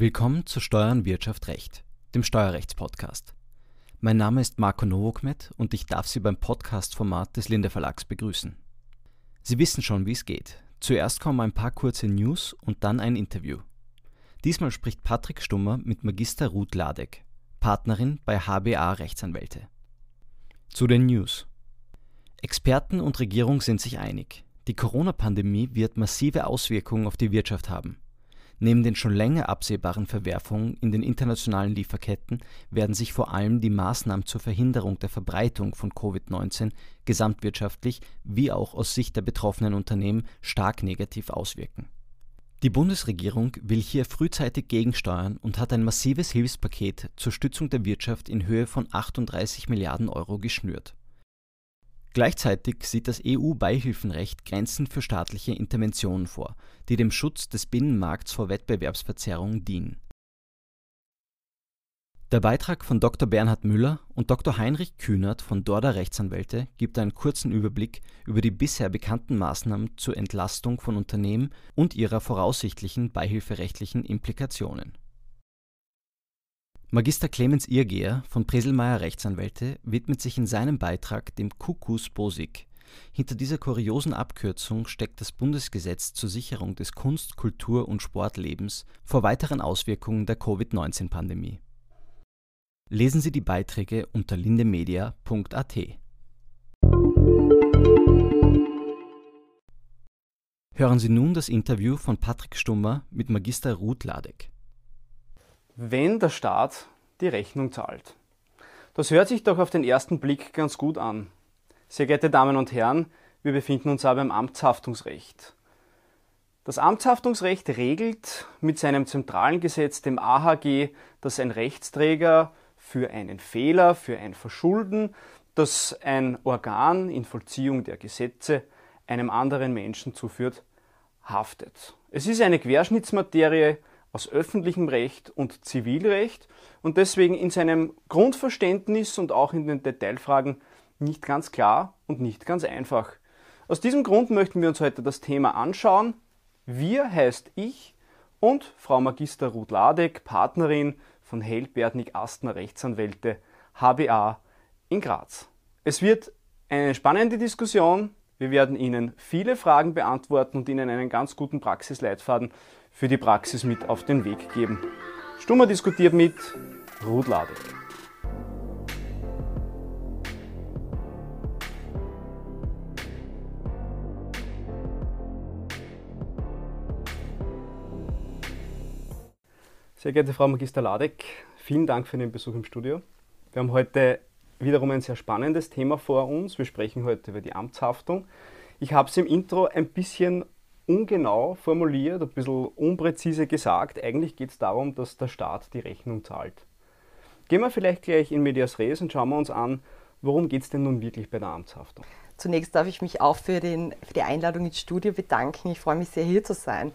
Willkommen zu Steuern, Wirtschaft, Recht, dem Steuerrechtspodcast. Mein Name ist Marco Novokmet und ich darf Sie beim Podcast-Format des Linde Verlags begrüßen. Sie wissen schon, wie es geht. Zuerst kommen ein paar kurze News und dann ein Interview. Diesmal spricht Patrick Stummer mit Magister Ruth Ladek, Partnerin bei HBA Rechtsanwälte. Zu den News. Experten und Regierung sind sich einig. Die Corona-Pandemie wird massive Auswirkungen auf die Wirtschaft haben. Neben den schon länger absehbaren Verwerfungen in den internationalen Lieferketten werden sich vor allem die Maßnahmen zur Verhinderung der Verbreitung von Covid-19 gesamtwirtschaftlich wie auch aus Sicht der betroffenen Unternehmen stark negativ auswirken. Die Bundesregierung will hier frühzeitig gegensteuern und hat ein massives Hilfspaket zur Stützung der Wirtschaft in Höhe von 38 Milliarden Euro geschnürt Gleichzeitig sieht das EU-Beihilfenrecht Grenzen für staatliche Interventionen vor, die dem Schutz des Binnenmarkts vor Wettbewerbsverzerrung dienen. Der Beitrag von Dr. Bernhard Müller und Dr. Heinrich Kühnert von Dorda Rechtsanwälte gibt einen kurzen Überblick über die bisher bekannten Maßnahmen zur Entlastung von Unternehmen und ihrer voraussichtlichen beihilferechtlichen Implikationen Magister Clemens Irgeher von Preselmeier Rechtsanwälte widmet sich in seinem Beitrag dem Kuckuß Bosig. Hinter dieser kuriosen Abkürzung steckt das Bundesgesetz zur Sicherung des Kunst Kultur und Sportlebens vor weiteren Auswirkungen der Covid-19-Pandemie. Lesen Sie die Beiträge unter lindemedia.at. Hören Sie nun das Interview von Patrick Stummer mit Magister Ruth Ladek wenn der Staat die Rechnung zahlt. Das hört sich doch auf den ersten Blick ganz gut an. Sehr geehrte Damen und Herren, wir befinden uns aber im Amtshaftungsrecht. Das Amtshaftungsrecht regelt mit seinem zentralen Gesetz, dem AHG, dass ein Rechtsträger für einen Fehler, für ein Verschulden, das ein Organ in Vollziehung der Gesetze einem anderen Menschen zuführt, haftet. Es ist eine Querschnittsmaterie, aus öffentlichem Recht und Zivilrecht und deswegen in seinem Grundverständnis und auch in den Detailfragen nicht ganz klar und nicht ganz einfach. Aus diesem Grund möchten wir uns heute das Thema anschauen. Wir heißt ich und Frau Magister Ruth Ladek, Partnerin von Held Astner Rechtsanwälte HBA in Graz. Es wird eine spannende Diskussion. Wir werden Ihnen viele Fragen beantworten und Ihnen einen ganz guten Praxisleitfaden für die Praxis mit auf den Weg geben. Stummer diskutiert mit Ruth Ladek. Sehr geehrte Frau Magister Ladek, vielen Dank für den Besuch im Studio. Wir haben heute wiederum ein sehr spannendes Thema vor uns. Wir sprechen heute über die Amtshaftung. Ich habe es im Intro ein bisschen ungenau formuliert, ein bisschen unpräzise gesagt. Eigentlich geht es darum, dass der Staat die Rechnung zahlt. Gehen wir vielleicht gleich in Medias Res und schauen wir uns an, worum geht es denn nun wirklich bei der Amtshaftung? Zunächst darf ich mich auch für, den, für die Einladung ins Studio bedanken. Ich freue mich sehr, hier zu sein.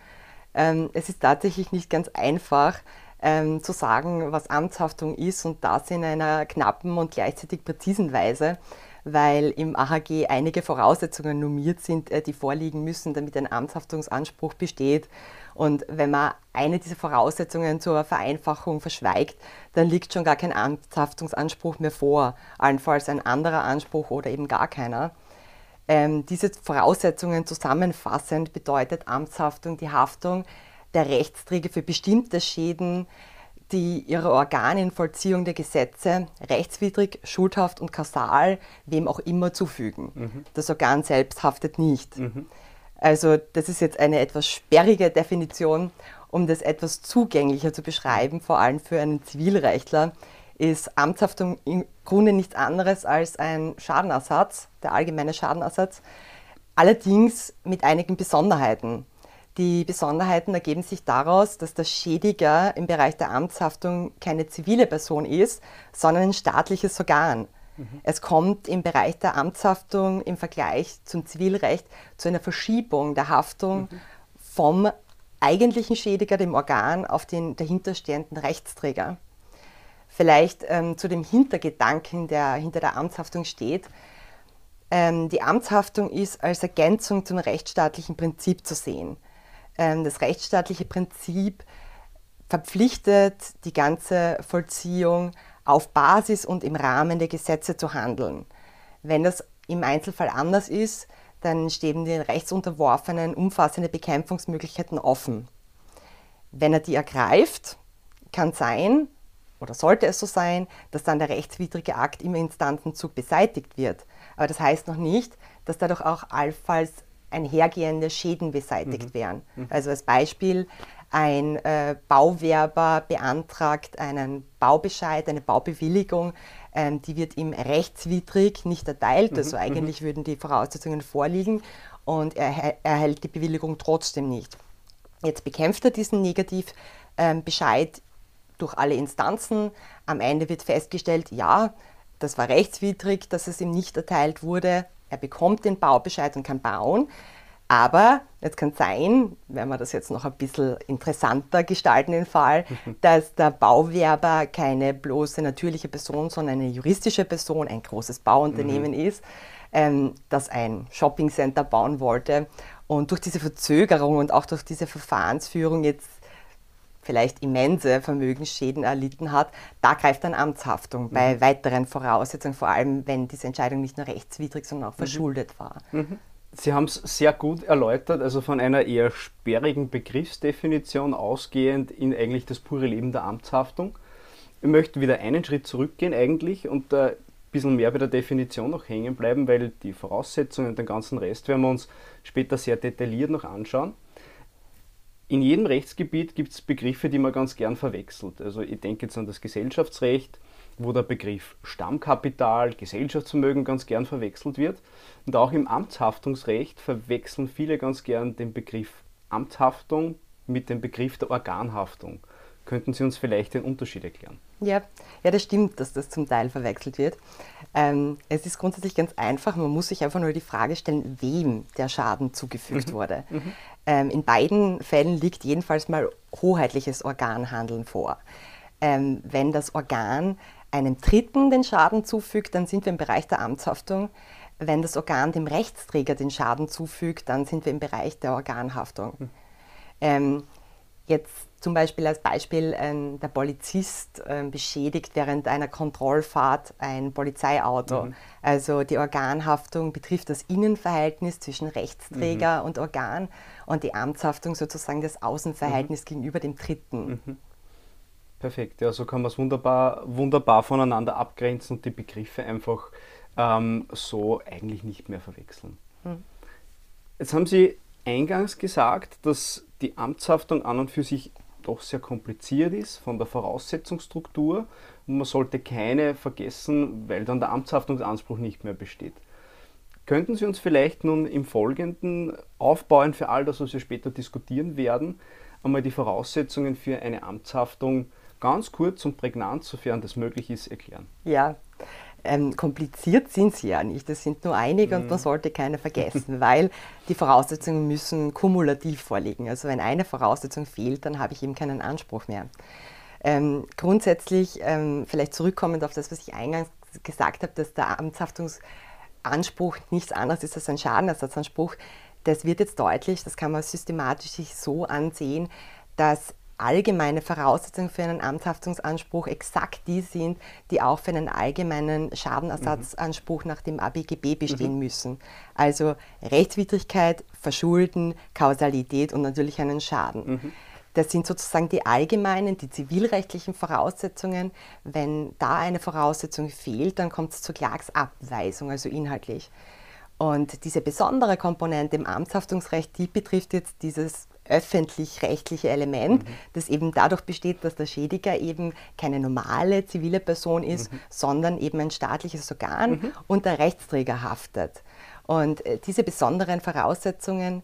Ähm, es ist tatsächlich nicht ganz einfach ähm, zu sagen, was Amtshaftung ist und das in einer knappen und gleichzeitig präzisen Weise weil im AHG einige Voraussetzungen normiert sind, äh, die vorliegen müssen, damit ein Amtshaftungsanspruch besteht. Und wenn man eine dieser Voraussetzungen zur Vereinfachung verschweigt, dann liegt schon gar kein Amtshaftungsanspruch mehr vor, allenfalls ein anderer Anspruch oder eben gar keiner. Ähm, diese Voraussetzungen zusammenfassend bedeutet Amtshaftung die Haftung der Rechtsträger für bestimmte Schäden, die ihre Organe in Vollziehung der Gesetze rechtswidrig, schuldhaft und kausal wem auch immer zufügen. Mhm. Das Organ selbst haftet nicht. Mhm. Also das ist jetzt eine etwas sperrige Definition, um das etwas zugänglicher zu beschreiben, vor allem für einen Zivilrechtler, ist Amtshaftung im Grunde nichts anderes als ein Schadenersatz, der allgemeine Schadenersatz, allerdings mit einigen Besonderheiten. Die Besonderheiten ergeben sich daraus, dass der Schädiger im Bereich der Amtshaftung keine zivile Person ist, sondern ein staatliches Organ. Mhm. Es kommt im Bereich der Amtshaftung im Vergleich zum Zivilrecht zu einer Verschiebung der Haftung mhm. vom eigentlichen Schädiger, dem Organ, auf den dahinterstehenden Rechtsträger. Vielleicht ähm, zu dem Hintergedanken, der hinter der Amtshaftung steht. Ähm, die Amtshaftung ist als Ergänzung zum rechtsstaatlichen Prinzip zu sehen. Ähm, das rechtsstaatliche Prinzip verpflichtet, die ganze Vollziehung auf Basis und im Rahmen der Gesetze zu handeln. Wenn das im Einzelfall anders ist, dann stehen den Rechtsunterworfenen umfassende Bekämpfungsmöglichkeiten offen. Wenn er die ergreift, kann sein, oder sollte es so sein, dass dann der rechtswidrige Akt im Instanzenzug beseitigt wird. Aber das heißt noch nicht, dass dadurch auch allenfalls einhergehende Schäden beseitigt mhm. werden. Mhm. Also als Beispiel, ein äh, Bauwerber beantragt einen Baubescheid, eine Baubewilligung, ähm, die wird ihm rechtswidrig nicht erteilt, mhm. also eigentlich mhm. würden die Voraussetzungen vorliegen und er erhält die Bewilligung trotzdem nicht. Jetzt bekämpft er diesen Negativbescheid ähm, durch alle Instanzen. Am Ende wird festgestellt, ja, das war rechtswidrig, dass es ihm nicht erteilt wurde. Er bekommt den Baubescheid und kann bauen. Aber es kann sein, wenn wir das jetzt noch ein bisschen interessanter gestalten, den Fall, dass der Bauwerber keine bloße natürliche Person, sondern eine juristische Person, ein großes Bauunternehmen mhm. ist, ähm, das ein Shoppingcenter bauen wollte und durch diese Verzögerung und auch durch diese Verfahrensführung jetzt vielleicht immense Vermögensschäden erlitten hat, da greift dann Amtshaftung mhm. bei weiteren Voraussetzungen, vor allem wenn diese Entscheidung nicht nur rechtswidrig, sondern auch mhm. verschuldet war. Mhm. Sie haben es sehr gut erläutert, also von einer eher sperrigen Begriffsdefinition ausgehend in eigentlich das pure Leben der Amtshaftung. Ich möchte wieder einen Schritt zurückgehen eigentlich und ein bisschen mehr bei der Definition noch hängen bleiben, weil die Voraussetzungen und den ganzen Rest werden wir uns später sehr detailliert noch anschauen. In jedem Rechtsgebiet gibt es Begriffe, die man ganz gern verwechselt. Also ich denke jetzt an das Gesellschaftsrecht, wo der Begriff Stammkapital, Gesellschaftsvermögen ganz gern verwechselt wird. Und auch im Amtshaftungsrecht verwechseln viele ganz gern den Begriff Amtshaftung mit dem Begriff der Organhaftung. Könnten Sie uns vielleicht den Unterschied erklären? Ja, ja das stimmt, dass das zum Teil verwechselt wird. Ähm, es ist grundsätzlich ganz einfach, man muss sich einfach nur die Frage stellen, wem der Schaden zugefügt mhm. wurde. Mhm. Ähm, in beiden Fällen liegt jedenfalls mal hoheitliches Organhandeln vor. Ähm, wenn das Organ einem Dritten den Schaden zufügt, dann sind wir im Bereich der Amtshaftung. Wenn das Organ dem Rechtsträger den Schaden zufügt, dann sind wir im Bereich der Organhaftung. Mhm. Ähm, jetzt zum Beispiel als Beispiel, äh, der Polizist äh, beschädigt während einer Kontrollfahrt ein Polizeiauto. Mhm. Also die Organhaftung betrifft das Innenverhältnis zwischen Rechtsträger mhm. und Organ und die Amtshaftung sozusagen das Außenverhältnis mhm. gegenüber dem Dritten. Mhm. Perfekt, ja, so kann man es wunderbar, wunderbar voneinander abgrenzen und die Begriffe einfach ähm, so eigentlich nicht mehr verwechseln. Mhm. Jetzt haben Sie eingangs gesagt, dass die Amtshaftung an und für sich doch sehr kompliziert ist von der Voraussetzungsstruktur und man sollte keine vergessen, weil dann der Amtshaftungsanspruch nicht mehr besteht. Könnten Sie uns vielleicht nun im Folgenden aufbauen für all das, was wir später diskutieren werden, einmal die Voraussetzungen für eine Amtshaftung ganz kurz und prägnant, sofern das möglich ist, erklären? Ja, ähm, kompliziert sind sie ja nicht. Es sind nur einige mhm. und man sollte keine vergessen, weil die Voraussetzungen müssen kumulativ vorliegen. Also wenn eine Voraussetzung fehlt, dann habe ich eben keinen Anspruch mehr. Ähm, grundsätzlich, ähm, vielleicht zurückkommend auf das, was ich eingangs gesagt habe, dass der Amtshaftungsanspruch nichts anderes ist als ein Schadenersatzanspruch, das wird jetzt deutlich, das kann man systematisch sich so ansehen, dass allgemeine Voraussetzungen für einen Amtshaftungsanspruch exakt die sind, die auch für einen allgemeinen Schadenersatzanspruch nach dem ABGB bestehen mhm. müssen. Also Rechtswidrigkeit, Verschulden, Kausalität und natürlich einen Schaden. Mhm. Das sind sozusagen die allgemeinen, die zivilrechtlichen Voraussetzungen. Wenn da eine Voraussetzung fehlt, dann kommt es zur Klagsabweisung, also inhaltlich. Und diese besondere Komponente im Amtshaftungsrecht, die betrifft jetzt dieses öffentlich-rechtliche Element, mhm. das eben dadurch besteht, dass der Schädiger eben keine normale zivile Person ist, mhm. sondern eben ein staatliches Organ mhm. und der Rechtsträger haftet. Und äh, diese besonderen Voraussetzungen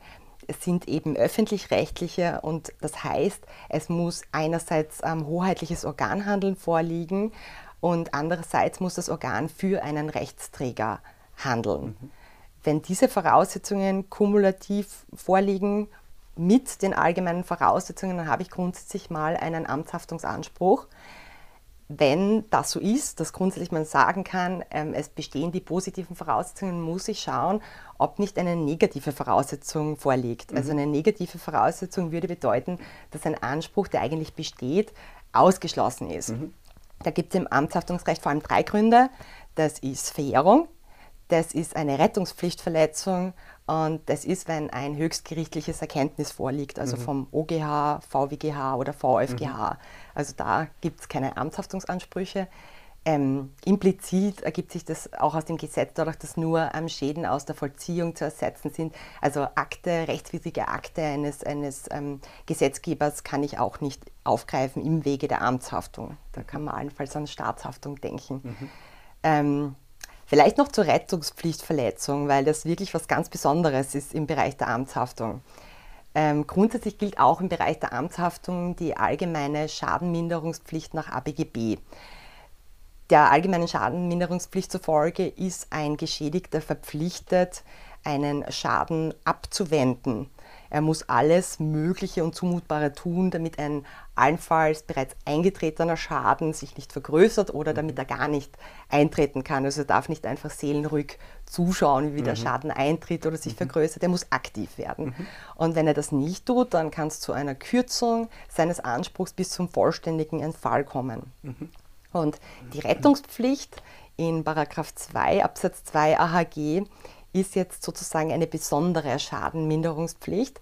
sind eben öffentlich-rechtliche und das heißt, es muss einerseits ähm, hoheitliches Organhandeln vorliegen und andererseits muss das Organ für einen Rechtsträger handeln. Mhm. Wenn diese Voraussetzungen kumulativ vorliegen mit den allgemeinen Voraussetzungen, dann habe ich grundsätzlich mal einen Amtshaftungsanspruch. wenn das so ist, dass grundsätzlich man sagen kann, ähm, es bestehen die positiven Voraussetzungen, muss ich schauen, ob nicht eine negative Voraussetzung vorliegt. Mhm. Also eine negative Voraussetzung würde bedeuten, dass ein Anspruch, der eigentlich besteht, ausgeschlossen ist. Mhm. Da gibt es im Amtshaftungsrecht vor allem drei Gründe. Das ist Verjährung, das ist eine Rettungspflichtverletzung und das ist, wenn ein höchstgerichtliches Erkenntnis vorliegt, also mhm. vom OGH, VWGH oder VfGH. Mhm. Also da gibt es keine Amtshaftungsansprüche. Ähm, implizit ergibt sich das auch aus dem Gesetz dadurch, dass nur ähm, Schäden aus der Vollziehung zu ersetzen sind. Also Akte, rechtswidrige Akte eines, eines ähm, Gesetzgebers kann ich auch nicht aufgreifen im Wege der Amtshaftung. Da kann man allenfalls an Staatshaftung denken. Mhm. Vielleicht noch zur Rettungspflichtverletzung, weil das wirklich was ganz Besonderes ist im Bereich der Amtshaftung. Ähm, grundsätzlich gilt auch im Bereich der Amtshaftung die allgemeine Schadenminderungspflicht nach ABGB. Der allgemeinen Schadenminderungspflicht zufolge ist ein Geschädigter verpflichtet, einen Schaden abzuwenden. Er muss alles Mögliche und Zumutbare tun, damit ein allenfalls bereits eingetretener Schaden sich nicht vergrößert oder damit er gar nicht eintreten kann. Also er darf nicht einfach seelenruhig zuschauen, wie mhm. der Schaden eintritt oder sich mhm. vergrößert. Er muss aktiv werden. Mhm. Und wenn er das nicht tut, dann kann es zu einer Kürzung seines Anspruchs bis zum vollständigen Entfall kommen. Mhm. Und die Rettungspflicht in Paragraph 2 Absatz 2 AHG ist jetzt sozusagen eine besondere Schadenminderungspflicht,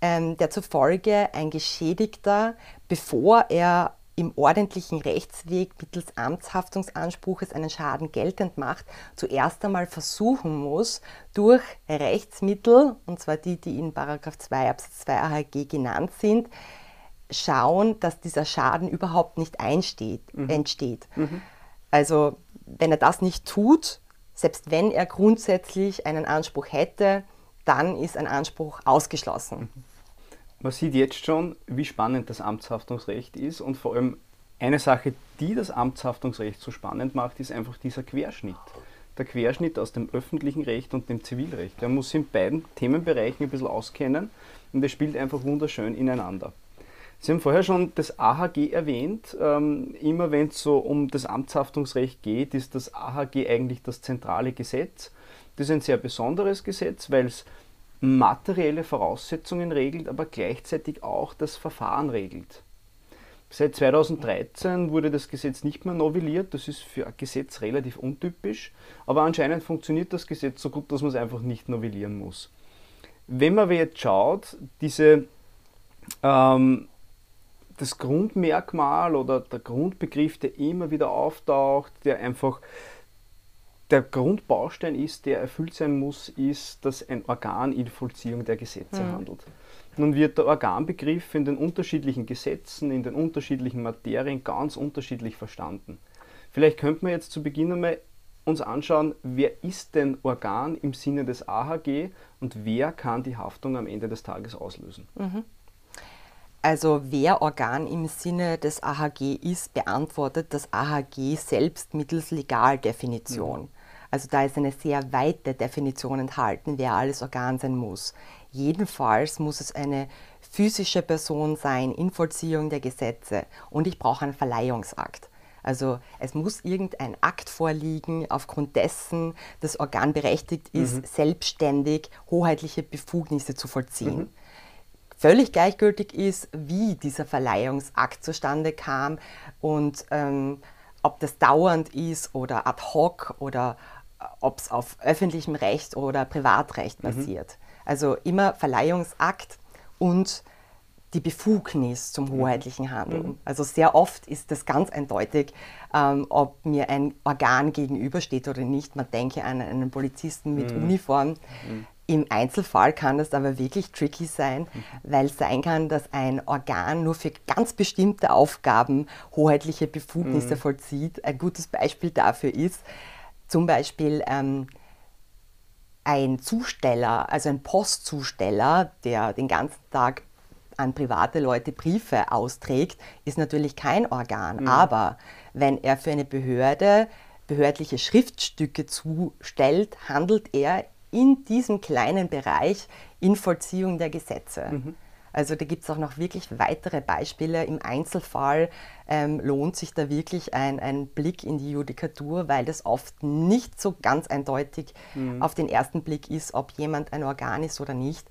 ähm, der zufolge ein Geschädigter, bevor er im ordentlichen Rechtsweg mittels Amtshaftungsanspruches einen Schaden geltend macht, zuerst einmal versuchen muss, durch Rechtsmittel, und zwar die, die in 2 Absatz 2 AHG genannt sind, schauen, dass dieser Schaden überhaupt nicht einsteht, mhm. entsteht. Mhm. Also wenn er das nicht tut, selbst wenn er grundsätzlich einen Anspruch hätte, dann ist ein Anspruch ausgeschlossen. Man sieht jetzt schon, wie spannend das Amtshaftungsrecht ist und vor allem eine Sache, die das Amtshaftungsrecht so spannend macht, ist einfach dieser Querschnitt. Der Querschnitt aus dem öffentlichen Recht und dem Zivilrecht. Er muss sich in beiden Themenbereichen ein bisschen auskennen und es spielt einfach wunderschön ineinander. Sie haben vorher schon das AHG erwähnt. Ähm, immer wenn es so um das Amtshaftungsrecht geht, ist das AHG eigentlich das zentrale Gesetz. Das ist ein sehr besonderes Gesetz, weil es materielle Voraussetzungen regelt, aber gleichzeitig auch das Verfahren regelt. Seit 2013 wurde das Gesetz nicht mehr novelliert. Das ist für ein Gesetz relativ untypisch, aber anscheinend funktioniert das Gesetz so gut, dass man es einfach nicht novellieren muss. Wenn man jetzt schaut, diese ähm, das Grundmerkmal oder der Grundbegriff, der immer wieder auftaucht, der einfach der Grundbaustein ist, der erfüllt sein muss, ist, dass ein Organ in Vollziehung der Gesetze mhm. handelt. Nun wird der Organbegriff in den unterschiedlichen Gesetzen, in den unterschiedlichen Materien ganz unterschiedlich verstanden. Vielleicht könnte man jetzt zu Beginn einmal uns anschauen, wer ist denn Organ im Sinne des AHG und wer kann die Haftung am Ende des Tages auslösen. Mhm. Also wer Organ im Sinne des AHG ist, beantwortet das AHG selbst mittels Legaldefinition. Mhm. Also da ist eine sehr weite Definition enthalten, wer alles Organ sein muss. Jedenfalls muss es eine physische Person sein in Vollziehung der Gesetze und ich brauche einen Verleihungsakt. Also es muss irgendein Akt vorliegen, aufgrund dessen das Organ berechtigt ist, mhm. selbstständig hoheitliche Befugnisse zu vollziehen. Mhm völlig gleichgültig ist, wie dieser Verleihungsakt zustande kam und ähm, ob das dauernd ist oder ad hoc oder äh, ob es auf öffentlichem Recht oder Privatrecht mhm. basiert. Mhm. Also immer Verleihungsakt und die Befugnis zum mhm. hoheitlichen Handeln. Mhm. Also sehr oft ist das ganz eindeutig, ähm, ob mir ein Organ gegenübersteht oder nicht. Man denke an einen Polizisten mit mhm. Uniform. Mhm. Im Einzelfall kann das aber wirklich tricky sein, mhm. weil es sein kann, dass ein Organ nur für ganz bestimmte Aufgaben hoheitliche Befugnisse mhm. vollzieht. Ein gutes Beispiel dafür ist zum Beispiel ähm, ein Zusteller, also ein Postzusteller, der den ganzen Tag an private Leute Briefe austrägt, ist natürlich kein Organ. Mhm. Aber wenn er für eine Behörde behördliche Schriftstücke zustellt, handelt er in diesem kleinen Bereich in Vollziehung der Gesetze. Mhm. Also da gibt es auch noch wirklich weitere Beispiele. Im Einzelfall ähm, lohnt sich da wirklich ein, ein, Blick in die Judikatur, weil das oft nicht so ganz eindeutig mhm. auf den ersten Blick ist, ob jemand ein Organ ist oder nicht.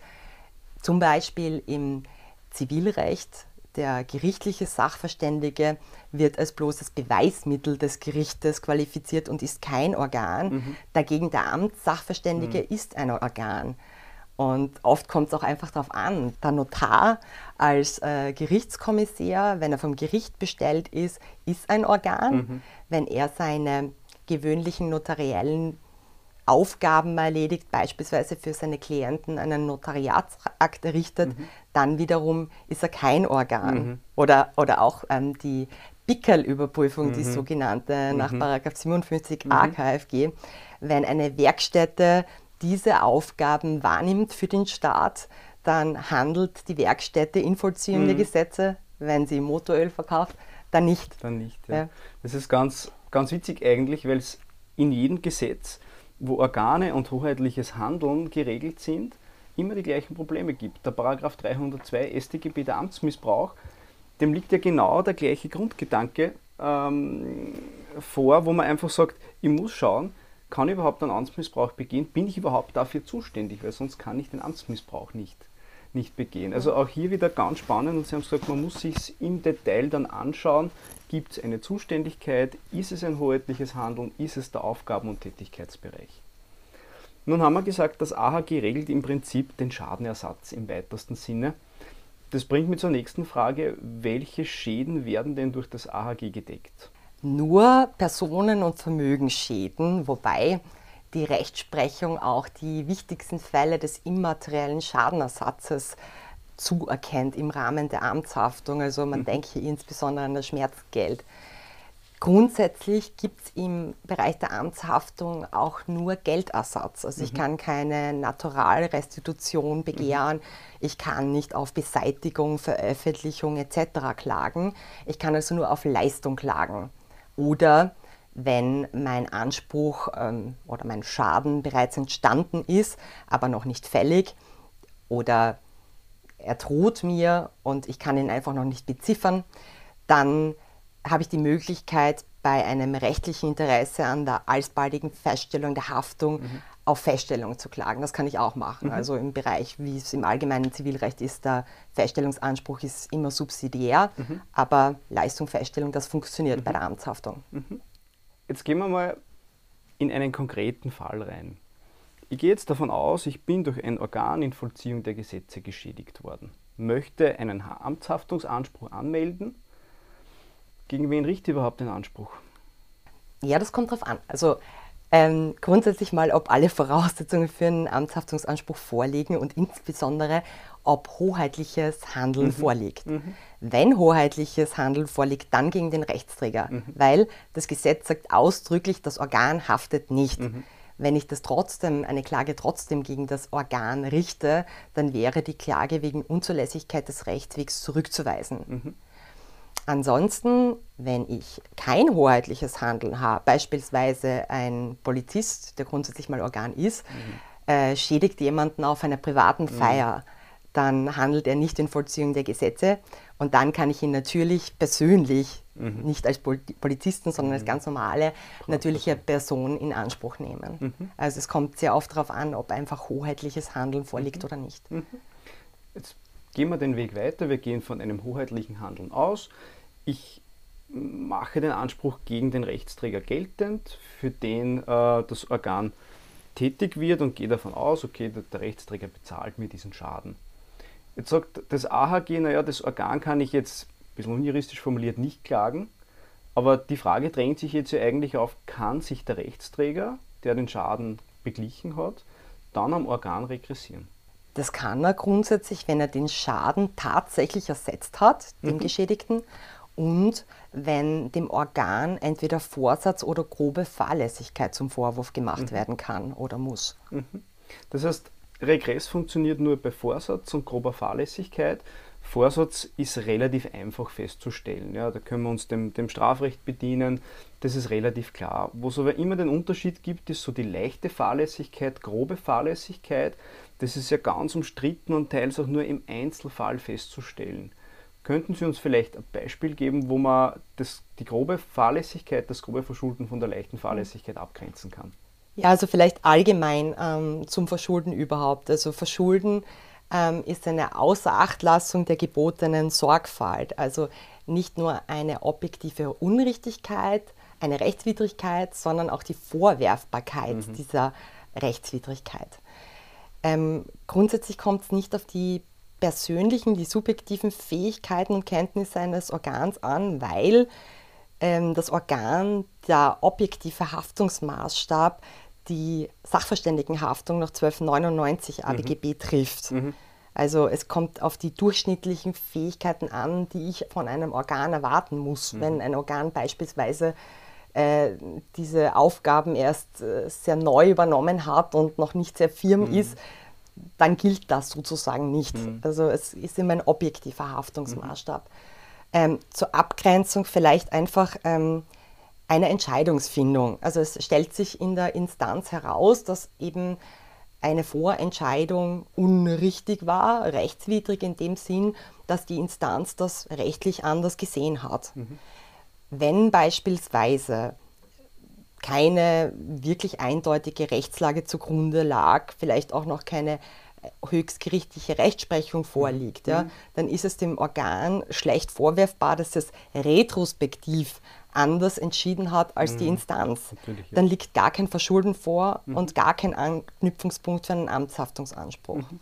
Zum Beispiel im Zivilrecht der gerichtliche Sachverständige wird als bloßes Beweismittel des Gerichtes qualifiziert und ist kein Organ. Mhm. Dagegen der Amtssachverständige mhm. ist ein Organ. Und oft kommt es auch einfach darauf an. Der Notar als äh, Gerichtskommissär, wenn er vom Gericht bestellt ist, ist ein Organ. Mhm. Wenn er seine gewöhnlichen notariellen Aufgaben erledigt, beispielsweise für seine Klienten einen Notariatsakt errichtet, mhm. dann wiederum ist er kein Organ. Mhm. Oder, oder auch ähm, die Pickerl-Überprüfung, mhm. die sogenannte nach 57 mhm. A mhm. KfG, wenn eine Werkstätte diese Aufgaben wahrnimmt für den Staat, dann handelt die Werkstätte in Vollziehung der mhm. Gesetze, wenn sie Motoröl verkauft, dann nicht. Dann nicht, ja. ja. Das ist ganz, ganz witzig eigentlich, weil es in jedem Gesetz wo Organe und hoheitliches Handeln geregelt sind, immer die gleichen Probleme gibt. Der Paragraph 302 StGB der Amtsmissbrauch, dem liegt ja genau der gleiche Grundgedanke ähm, vor, wo man einfach sagt, ich muss schauen, kann ich überhaupt einen Amtsmissbrauch begehen? Bin ich überhaupt dafür zuständig? Weil sonst kann ich den Amtsmissbrauch nicht, nicht begehen. Also auch hier wieder ganz spannend und Sie haben gesagt, man muss sich im Detail dann anschauen, Gibt es eine Zuständigkeit? Ist es ein hoheitliches Handeln? Ist es der Aufgaben- und Tätigkeitsbereich? Nun haben wir gesagt, das AHG regelt im Prinzip den Schadenersatz im weitesten Sinne. Das bringt mich zur nächsten Frage. Welche Schäden werden denn durch das AHG gedeckt? Nur Personen- und Vermögensschäden, wobei die Rechtsprechung auch die wichtigsten Fälle des immateriellen Schadenersatzes zuerkennt im Rahmen der Amtshaftung. Also man mhm. denkt hier insbesondere an das Schmerzgeld. Grundsätzlich gibt es im Bereich der Amtshaftung auch nur Geldersatz. Also mhm. ich kann keine Naturalrestitution mhm. begehren, mhm. ich kann nicht auf Beseitigung, Veröffentlichung etc. klagen. Ich kann also nur auf Leistung klagen. Oder wenn mein Anspruch ähm, oder mein Schaden bereits entstanden ist, aber noch nicht fällig oder er droht mir und ich kann ihn einfach noch nicht beziffern, dann habe ich die Möglichkeit, bei einem rechtlichen Interesse an der alsbaldigen Feststellung der Haftung mhm. auf Feststellung zu klagen. Das kann ich auch machen. Mhm. Also im Bereich, wie es im allgemeinen Zivilrecht ist, der Feststellungsanspruch ist immer subsidiär, mhm. aber Leistung, Feststellung, das funktioniert bei mhm. der Amtshaftung. Jetzt gehen wir mal in einen konkreten Fall rein. Ich gehe jetzt davon aus, ich bin durch ein Organ in Vollziehung der Gesetze geschädigt worden, möchte einen Amtshaftungsanspruch anmelden. Gegen wen richtet überhaupt den Anspruch? Ja, das kommt darauf an. Also ähm, grundsätzlich mal, ob alle Voraussetzungen für einen Amtshaftungsanspruch vorliegen und insbesondere, ob hoheitliches Handeln mhm. vorliegt. Mhm. Wenn hoheitliches Handeln vorliegt, dann gegen den Rechtsträger, mhm. weil das Gesetz sagt ausdrücklich, das Organ haftet nicht. Mhm. Wenn ich das trotzdem, eine Klage trotzdem gegen das Organ richte, dann wäre die Klage wegen Unzulässigkeit des Rechtswegs zurückzuweisen. Mhm. Ansonsten, wenn ich kein hoheitliches Handeln habe, beispielsweise ein Polizist, der grundsätzlich mal Organ ist, mhm. äh, schädigt jemanden auf einer privaten mhm. Feier. Dann handelt er nicht in Vollziehung der Gesetze und dann kann ich ihn natürlich persönlich Mhm. Nicht als Polizisten, sondern als mhm. ganz normale, natürliche Person in Anspruch nehmen. Mhm. Also es kommt sehr oft darauf an, ob einfach hoheitliches Handeln vorliegt mhm. oder nicht. Mhm. Jetzt gehen wir den Weg weiter. Wir gehen von einem hoheitlichen Handeln aus. Ich mache den Anspruch gegen den Rechtsträger geltend, für den äh, das Organ tätig wird und gehe davon aus, okay, der, der Rechtsträger bezahlt mir diesen Schaden. Jetzt sagt das AHG, naja, das Organ kann ich jetzt bisschen unjuristisch formuliert, nicht klagen. Aber die Frage drängt sich jetzt ja eigentlich auf, kann sich der Rechtsträger, der den Schaden beglichen hat, dann am Organ regressieren? Das kann er grundsätzlich, wenn er den Schaden tatsächlich ersetzt hat, dem mhm. Geschädigten, und wenn dem Organ entweder Vorsatz oder grobe Fahrlässigkeit zum Vorwurf gemacht mhm. werden kann oder muss. Mhm. Das heißt, Regress funktioniert nur bei Vorsatz und grober Fahrlässigkeit Vorsatz ist relativ einfach festzustellen. Ja, da können wir uns dem, dem Strafrecht bedienen, das ist relativ klar. Wo es aber immer den Unterschied gibt, ist so die leichte Fahrlässigkeit, grobe Fahrlässigkeit. Das ist ja ganz umstritten und teils auch nur im Einzelfall festzustellen. Könnten Sie uns vielleicht ein Beispiel geben, wo man das, die grobe Fahrlässigkeit, das grobe Verschulden von der leichten Fahrlässigkeit abgrenzen kann? Ja, also vielleicht allgemein ähm, zum Verschulden überhaupt. Also Verschulden ähm, ist eine Außerachtlassung der gebotenen Sorgfalt. Also nicht nur eine objektive Unrichtigkeit, eine Rechtswidrigkeit, sondern auch die Vorwerfbarkeit mhm. dieser Rechtswidrigkeit. Ähm, grundsätzlich kommt es nicht auf die persönlichen, die subjektiven Fähigkeiten und Kenntnisse eines Organs an, weil ähm, das Organ der objektive Haftungsmaßstab die Sachverständigenhaftung nach 1299 ABGB mhm. trifft. Mhm. Also es kommt auf die durchschnittlichen Fähigkeiten an, die ich von einem Organ erwarten muss. Mhm. Wenn ein Organ beispielsweise äh, diese Aufgaben erst äh, sehr neu übernommen hat und noch nicht sehr firm mhm. ist, dann gilt das sozusagen nicht. Mhm. Also es ist immer ein objektiver Haftungsmaßstab. Ähm, zur Abgrenzung vielleicht einfach ähm, eine Entscheidungsfindung. Also es stellt sich in der Instanz heraus, dass eben eine Vorentscheidung unrichtig war, rechtswidrig in dem Sinn, dass die Instanz das rechtlich anders gesehen hat. Mhm. Wenn beispielsweise keine wirklich eindeutige Rechtslage zugrunde lag, vielleicht auch noch keine höchstgerichtliche Rechtsprechung vorliegt, ja, mhm. dann ist es dem Organ schlecht vorwerfbar, dass es retrospektiv anders entschieden hat als mhm. die Instanz. Ja. Dann liegt gar kein Verschulden vor mhm. und gar kein Anknüpfungspunkt für einen Amtshaftungsanspruch. Mhm.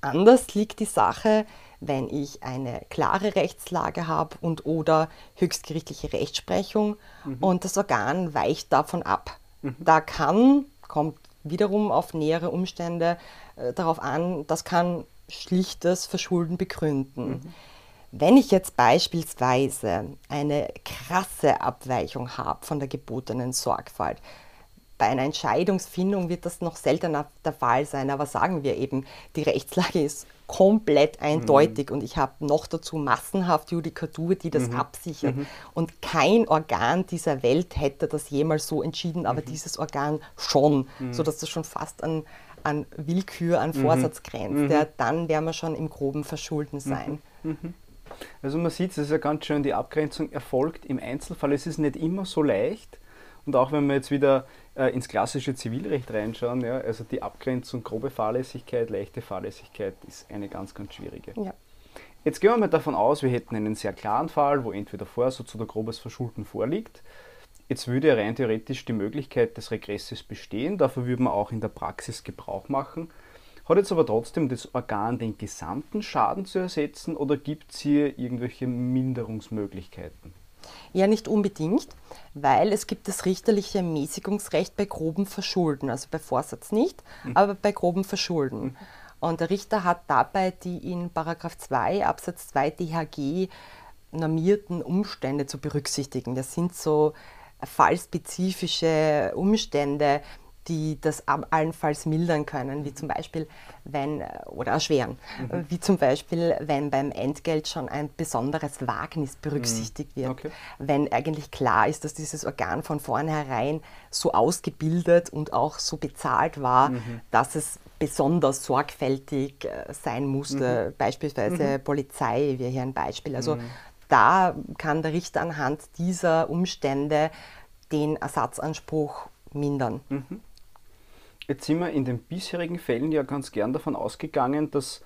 Anders liegt die Sache, wenn ich eine klare Rechtslage habe und oder höchstgerichtliche Rechtsprechung mhm. und das Organ weicht davon ab. Mhm. Da kann, kommt wiederum auf nähere Umstände äh, darauf an, das kann schlichtes Verschulden begründen. Mhm. Wenn ich jetzt beispielsweise eine krasse Abweichung habe von der gebotenen Sorgfalt, bei einer Entscheidungsfindung wird das noch seltener der Fall sein, aber sagen wir eben, die Rechtslage ist komplett eindeutig mhm. und ich habe noch dazu massenhaft Judikatur, die das mhm. absichert. Mhm. Und kein Organ dieser Welt hätte das jemals so entschieden, aber mhm. dieses Organ schon, mhm. sodass das schon fast an, an Willkür, an mhm. Vorsatz grenzt. Ja, dann werden wir schon im groben Verschulden sein. Also man sieht, es ist ja ganz schön, die Abgrenzung erfolgt im Einzelfall. Es ist nicht immer so leicht. Und auch wenn wir jetzt wieder äh, ins klassische Zivilrecht reinschauen, ja, also die Abgrenzung grobe Fahrlässigkeit, leichte Fahrlässigkeit ist eine ganz, ganz schwierige. Ja. Jetzt gehen wir mal davon aus, wir hätten einen sehr klaren Fall, wo entweder Vorsatz oder grobes Verschulden vorliegt. Jetzt würde rein theoretisch die Möglichkeit des Regresses bestehen, dafür würde man auch in der Praxis Gebrauch machen. Hat jetzt aber trotzdem das Organ den gesamten Schaden zu ersetzen oder gibt es hier irgendwelche Minderungsmöglichkeiten? Ja, nicht unbedingt, weil es gibt das richterliche Ermäßigungsrecht bei groben Verschulden, also bei Vorsatz nicht, mhm. aber bei groben Verschulden. Mhm. Und der Richter hat dabei die in 2 Absatz 2 DHG normierten Umstände zu berücksichtigen. Das sind so fallspezifische Umstände, die das allenfalls mildern können, wie zum Beispiel, wenn, oder erschweren, mhm. wie zum Beispiel, wenn beim Entgelt schon ein besonderes Wagnis berücksichtigt mhm. wird, okay. wenn eigentlich klar ist, dass dieses Organ von vornherein so ausgebildet und auch so bezahlt war, mhm. dass es besonders sorgfältig äh, sein musste, mhm. beispielsweise mhm. Polizei wäre hier ein Beispiel. Also mhm. da kann der Richter anhand dieser Umstände den Ersatzanspruch mindern. Mhm. Jetzt sind wir in den bisherigen Fällen ja ganz gern davon ausgegangen, dass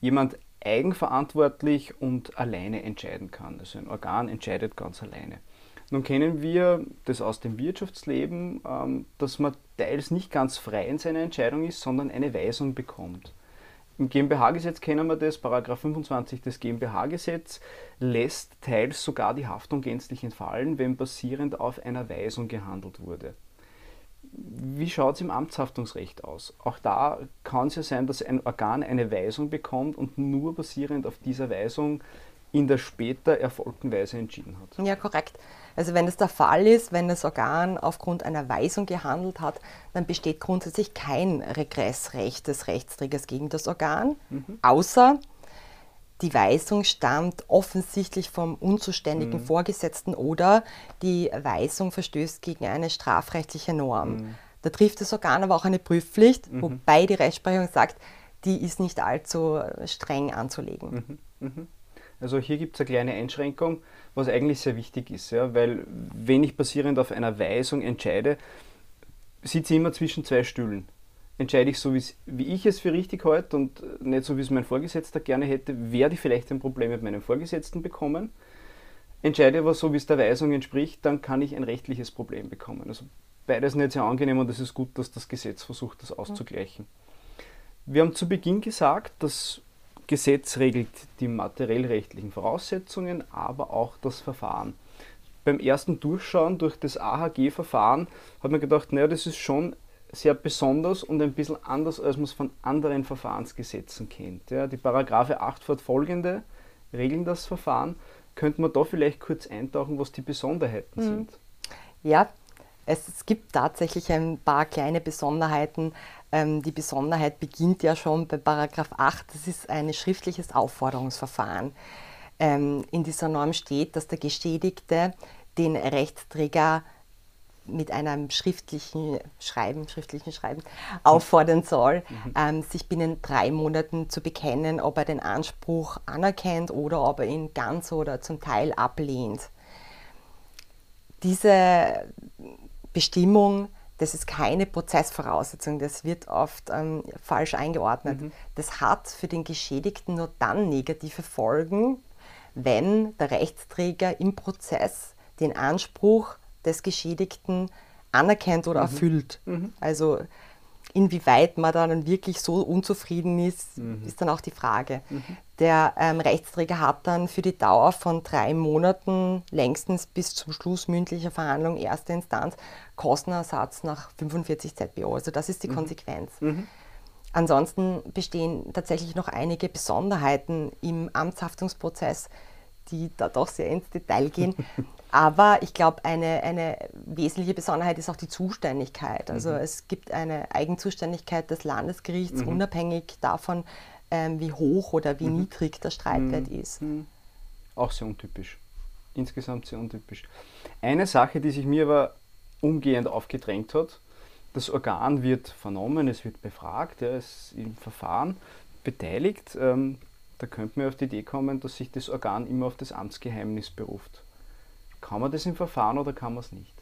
jemand eigenverantwortlich und alleine entscheiden kann. Also ein Organ entscheidet ganz alleine. Nun kennen wir das aus dem Wirtschaftsleben, ähm, dass man teils nicht ganz frei in seiner Entscheidung ist, sondern eine Weisung bekommt. Im GmbH-Gesetz kennen wir das, Paragraph 25 des GmbH-Gesetz lässt teils sogar die Haftung gänzlich entfallen, wenn basierend auf einer Weisung gehandelt wurde. Wie schaut es im Amtshaftungsrecht aus? Auch da kann es ja sein, dass ein Organ eine Weisung bekommt und nur basierend auf dieser Weisung in der später erfolgten Weise entschieden hat. Ja, korrekt. Also wenn es der Fall ist, wenn das Organ aufgrund einer Weisung gehandelt hat, dann besteht grundsätzlich kein Regressrecht des Rechtsträgers gegen das Organ, mhm. außer die Weisung stammt offensichtlich vom unzuständigen mhm. Vorgesetzten oder die Weisung verstößt gegen eine strafrechtliche Norm. Mhm. Da trifft das Organ aber auch eine Prüfpflicht, mhm. wobei die Rechtsprechung sagt, die ist nicht allzu streng anzulegen. Mhm. Mhm. Also hier gibt es eine kleine Einschränkung, was eigentlich sehr wichtig ist, ja, weil wenn ich basierend auf einer Weisung entscheide, sitze ich immer zwischen zwei Stühlen entscheide ich so, wie ich es für richtig halte und nicht so, wie es mein Vorgesetzter gerne hätte, werde ich vielleicht ein Problem mit meinem Vorgesetzten bekommen. Entscheide aber so, wie es der Weisung entspricht, dann kann ich ein rechtliches Problem bekommen. Also beides nicht sehr angenehm und es ist gut, dass das Gesetz versucht, das auszugleichen. Wir haben zu Beginn gesagt, das Gesetz regelt die materiell-rechtlichen Voraussetzungen, aber auch das Verfahren. Beim ersten Durchschauen durch das AHG-Verfahren hat man gedacht, naja, das ist schon sehr besonders und ein bisschen anders, als man es von anderen Verfahrensgesetzen kennt. Ja, die Paragraphe 8 fortfolgende regeln das Verfahren. Könnte man da vielleicht kurz eintauchen, was die Besonderheiten mhm. sind? Ja, es, es, gibt tatsächlich ein paar kleine Besonderheiten. Ähm, die Besonderheit beginnt ja schon bei Paragraph 8. Das ist ein schriftliches Aufforderungsverfahren. Ähm, in dieser Norm steht, dass der Geschädigte den Rechtsträger mit einem schriftlichen Schreiben, schriftlichen Schreiben auffordern soll, mhm. ähm, sich binnen drei Monaten zu bekennen, ob er den Anspruch anerkennt oder ob er ihn ganz oder zum Teil ablehnt. Diese Bestimmung, das ist keine Prozessvoraussetzung, das wird oft ähm, falsch eingeordnet. Mhm. Das hat für den Geschädigten nur dann negative Folgen, wenn der Rechtsträger im Prozess den Anspruch des Geschädigten anerkennt oder mhm. erfüllt. Mhm. Also inwieweit man dann wirklich so unzufrieden ist, mhm. ist dann auch die Frage. Mhm. Der ähm, Rechtsträger hat dann für die Dauer von drei Monaten längstens bis zum Schluss mündlicher Verhandlung erster Instanz Kostenersatz nach 45 ZBO. Also das ist die mhm. Konsequenz. Mhm. Ansonsten bestehen tatsächlich noch einige Besonderheiten im Amtshaftungsprozess, die da doch sehr ins Detail gehen. Aber ich glaube, eine, eine wesentliche Besonderheit ist auch die Zuständigkeit. Also mhm. es gibt eine Eigenzuständigkeit des Landesgerichts, mhm. unabhängig davon, ähm, wie hoch oder wie mhm. niedrig der Streitwert mhm. ist. Mhm. Auch sehr untypisch. Insgesamt sehr untypisch. Eine Sache, die sich mir aber umgehend aufgedrängt hat, das Organ wird vernommen, es wird befragt, er ist im Verfahren beteiligt. Ähm, da könnte man auf die Idee kommen, dass sich das Organ immer auf das Amtsgeheimnis beruft. Kann man das im Verfahren oder kann man es nicht?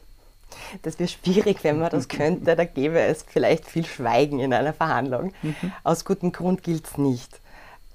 Das wäre schwierig, wenn man das könnte. Da gäbe es vielleicht viel Schweigen in einer Verhandlung. Mhm. Aus gutem Grund gilt es nicht.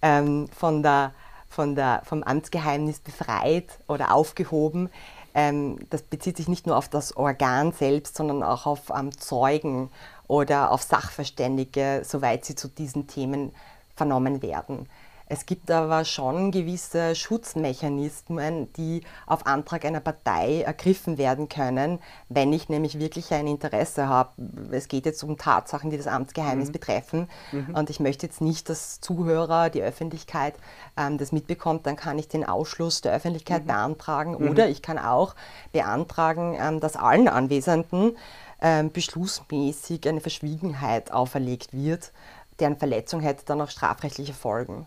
Ähm, von der, von der, vom Amtsgeheimnis befreit oder aufgehoben. Ähm, das bezieht sich nicht nur auf das Organ selbst, sondern auch auf ähm, Zeugen oder auf Sachverständige, soweit sie zu diesen Themen vernommen werden. Es gibt aber schon gewisse Schutzmechanismen, die auf Antrag einer Partei ergriffen werden können, wenn ich nämlich wirklich ein Interesse habe. Es geht jetzt um Tatsachen, die das Amtsgeheimnis mhm. betreffen. Mhm. Und ich möchte jetzt nicht, dass Zuhörer, die Öffentlichkeit ähm, das mitbekommt, dann kann ich den Ausschluss der Öffentlichkeit mhm. beantragen. Mhm. Oder ich kann auch beantragen, ähm, dass allen Anwesenden ähm, beschlussmäßig eine Verschwiegenheit auferlegt wird, deren Verletzung hätte dann auch strafrechtliche Folgen.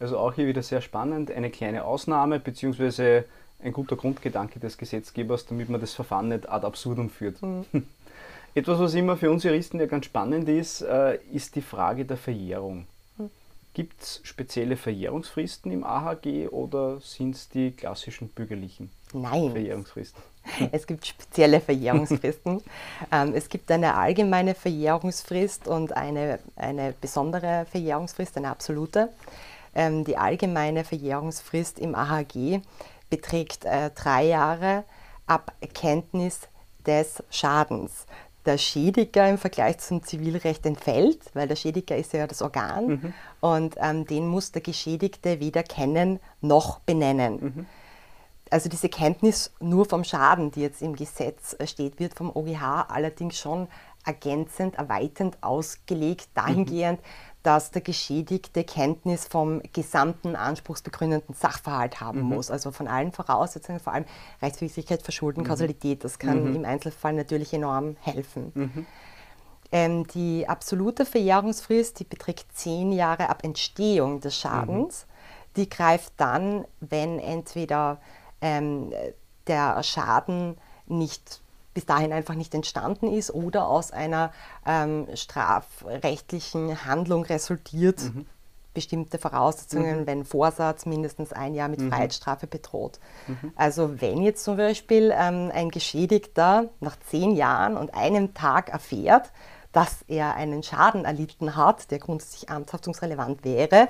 Also auch hier wieder sehr spannend, eine kleine Ausnahme bzw. ein guter Grundgedanke des Gesetzgebers, damit man das Verfahren nicht ad absurdum führt. Mhm. Etwas, was immer für uns Juristen ja ganz spannend ist, äh, ist die Frage der Verjährung. Mhm. Gibt es spezielle Verjährungsfristen im AHG oder sind es die klassischen bürgerlichen Nein. Verjährungsfristen? Es gibt spezielle Verjährungsfristen. ähm, es gibt eine allgemeine Verjährungsfrist und eine, eine besondere Verjährungsfrist, eine absolute. Ähm, die allgemeine Verjährungsfrist im AHG beträgt äh, drei Jahre ab Erkenntnis des Schadens. Der Schädiger im Vergleich zum Zivilrecht entfällt, weil der Schädiger ist ja das Organ mhm. und ähm, den muss der Geschädigte weder kennen noch benennen. Mhm. Also diese Kenntnis nur vom Schaden, die jetzt im Gesetz äh, steht, wird vom OGH allerdings schon ergänzend, erweiternd ausgelegt, dahingehend, mhm dass der Geschädigte Kenntnis vom gesamten anspruchsbegründenden Sachverhalt haben mhm. muss, also von allen Voraussetzungen, vor allem Rechtswidrigkeit, Verschulden, mhm. Kausalität. Das kann mhm. im Einzelfall natürlich enorm helfen. Mhm. Ähm, die absolute Verjährungsfrist, die beträgt zehn Jahre ab Entstehung des Schadens. Die greift dann, wenn entweder ähm, der Schaden nicht bis dahin einfach nicht entstanden ist oder aus einer ähm, strafrechtlichen Handlung resultiert, mhm. bestimmte Voraussetzungen, mhm. wenn Vorsatz mindestens ein Jahr mit mhm. Freiheitsstrafe bedroht. Mhm. Also wenn jetzt zum Beispiel ähm, ein Geschädigter nach zehn Jahren und einem Tag erfährt, dass er einen Schaden erlitten hat, der grundsätzlich amtshaftungsrelevant wäre,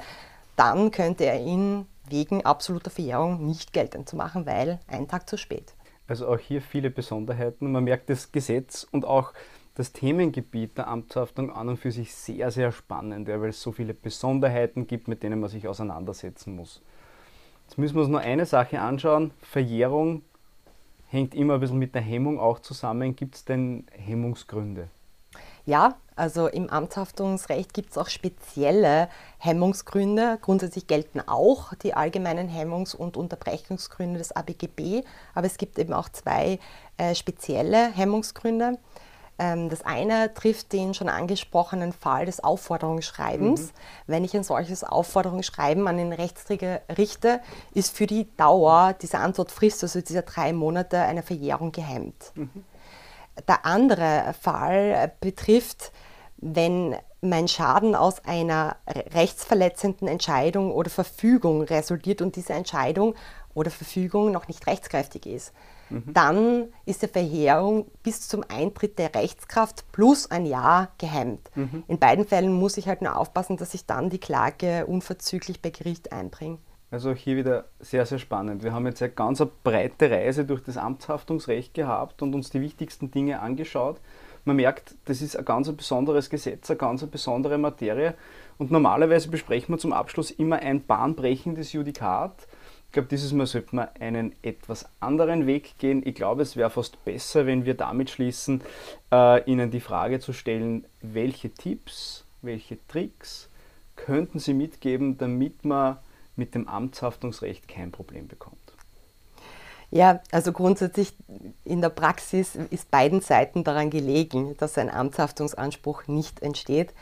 dann könnte er ihn wegen absoluter Verjährung nicht geltend zu machen, weil ein Tag zu spät. Also auch hier viele Besonderheiten. Man merkt das Gesetz und auch das Themengebiet der Amtshaftung an und für sich sehr, sehr spannend, weil es so viele Besonderheiten gibt, mit denen man sich auseinandersetzen muss. Jetzt müssen wir uns nur eine Sache anschauen. Verjährung hängt immer ein bisschen mit der Hemmung auch zusammen. Gibt es denn Hemmungsgründe? Ja, also im Amtshaftungsrecht gibt es auch spezielle Hemmungsgründe. Grundsätzlich gelten auch die allgemeinen Hemmungs- und Unterbrechungsgründe des ABGB, aber es gibt eben auch zwei äh, spezielle Hemmungsgründe. Ähm, das eine trifft den schon angesprochenen Fall des Aufforderungsschreibens. Mhm. Wenn ich ein solches Aufforderungsschreiben an den Rechtsträger richte, ist für die Dauer dieser Antwortfrist, also dieser drei Monate, eine Verjährung gehemmt. Mhm. Der andere Fall betrifft, wenn mein Schaden aus einer rechtsverletzenden Entscheidung oder Verfügung resultiert und diese Entscheidung oder Verfügung noch nicht rechtskräftig ist. Mhm. Dann ist die Verjährung bis zum Eintritt der Rechtskraft plus ein Jahr gehemmt. Mhm. In beiden Fällen muss ich halt nur aufpassen, dass ich dann die Klage unverzüglich bei Gericht einbringe. Also hier wieder sehr, sehr spannend. Wir haben jetzt eine ganz breite Reise durch das Amtshaftungsrecht gehabt und uns die wichtigsten Dinge angeschaut. Man merkt, das ist ein ganz besonderes Gesetz, eine ganz besondere Materie. Und normalerweise besprechen wir zum Abschluss immer ein bahnbrechendes Judikat. Ich glaube, dieses Mal sollte man einen etwas anderen Weg gehen. Ich glaube, es wäre fast besser, wenn wir damit schließen, äh, Ihnen die Frage zu stellen, welche Tipps, welche Tricks könnten Sie mitgeben, damit man mit dem Amtshaftungsrecht kein Problem bekommt? Ja, also grundsätzlich in der Praxis ist beiden Seiten daran gelegen, dass ein Amtshaftungsanspruch nicht entsteht.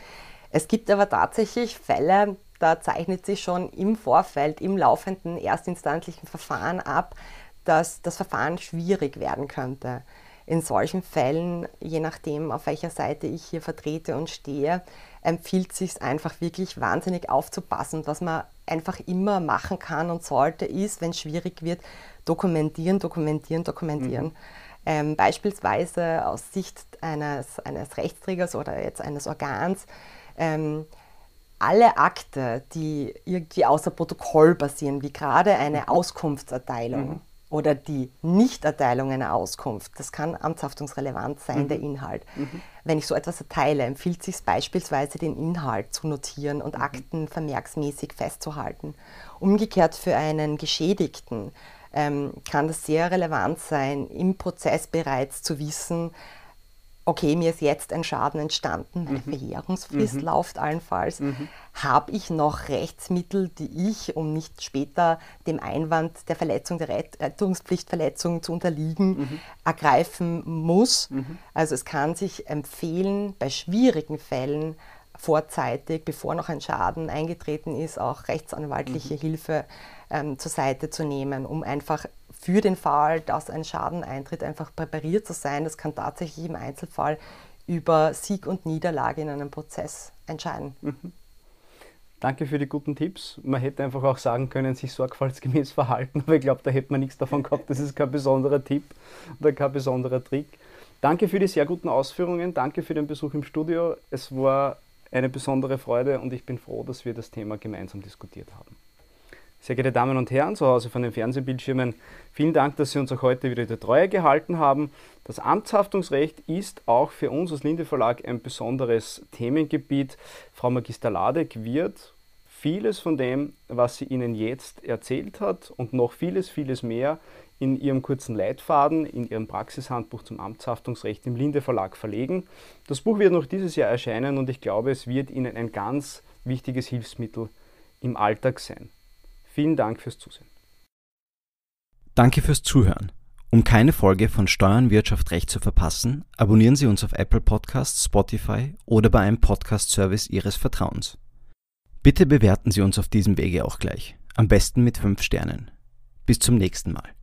Es gibt aber tatsächlich Fälle, da zeichnet sich schon im Vorfeld, im laufenden erstinstanzlichen Verfahren ab, dass das Verfahren schwierig werden könnte. In solchen Fällen, je nachdem, auf welcher Seite ich hier vertrete und stehe, empfiehlt es sich einfach wirklich wahnsinnig aufzupassen. Was man einfach immer machen kann und sollte, ist, wenn es schwierig wird, dokumentieren, dokumentieren, dokumentieren. Mhm. Ähm, beispielsweise aus Sicht eines, eines Rechtsträgers oder jetzt eines Organs. Ähm, alle Akte, die irgendwie außer Protokoll basieren, wie gerade eine mhm. Auskunftserteilung, mhm oder die Nichterteilung einer Auskunft, das kann amtshaftungsrelevant sein, mhm. der Inhalt. Mhm. Wenn ich so etwas erteile, empfiehlt es sich beispielsweise, den Inhalt zu notieren und mhm. Akten vermerksmäßig festzuhalten. Umgekehrt für einen Geschädigten ähm, kann das sehr relevant sein, im Prozess bereits zu wissen, okay, mir ist jetzt ein Schaden entstanden, meine mhm. Verjährungsfrist mhm. läuft allenfalls. Mhm. Habe ich noch Rechtsmittel, die ich, um nicht später dem Einwand der Verletzung, der Rettungspflichtverletzung zu unterliegen, mhm. ergreifen muss? Mhm. Also es kann sich empfehlen, bei schwierigen Fällen vorzeitig, bevor noch ein Schaden eingetreten ist, auch rechtsanwaltliche mhm. Hilfe ähm, zur Seite zu nehmen, um einfach für den Fall, dass ein Schaden eintritt, einfach präpariert zu sein. Das kann tatsächlich im Einzelfall über Sieg und Niederlage in einem Prozess entscheiden. Mhm. Danke für die guten Tipps. Man hätte einfach auch sagen können, sich sorgfaltsgemäß verhalten, aber ich glaube, da hätte man nichts davon gehabt. Das ist kein besonderer Tipp oder kein besonderer Trick. Danke für die sehr guten Ausführungen. Danke für den Besuch im Studio. Es war eine besondere Freude und ich bin froh, dass wir das Thema gemeinsam diskutiert haben. Sehr geehrte Damen und Herren, zu Hause von den Fernsehbildschirmen, vielen Dank, dass Sie uns auch heute wieder die Treue gehalten haben. Das Amtshaftungsrecht ist auch für uns als Linde Verlag ein besonderes Themengebiet. Frau Magister Ladek wird vieles von dem, was sie Ihnen jetzt erzählt hat und noch vieles, vieles mehr in Ihrem kurzen Leitfaden, in Ihrem Praxishandbuch zum Amtshaftungsrecht im Linde Verlag verlegen. Das Buch wird noch dieses Jahr erscheinen und ich glaube, es wird Ihnen ein ganz wichtiges Hilfsmittel im Alltag sein. Vielen Dank fürs Zusehen. Danke fürs Zuhören. Um keine Folge von Steuern, Wirtschaft, Recht zu verpassen, abonnieren Sie uns auf Apple Podcasts, Spotify oder bei einem Podcast-Service Ihres Vertrauens. Bitte bewerten Sie uns auf diesem Wege auch gleich. Am besten mit 5 Sternen. Bis zum nächsten Mal.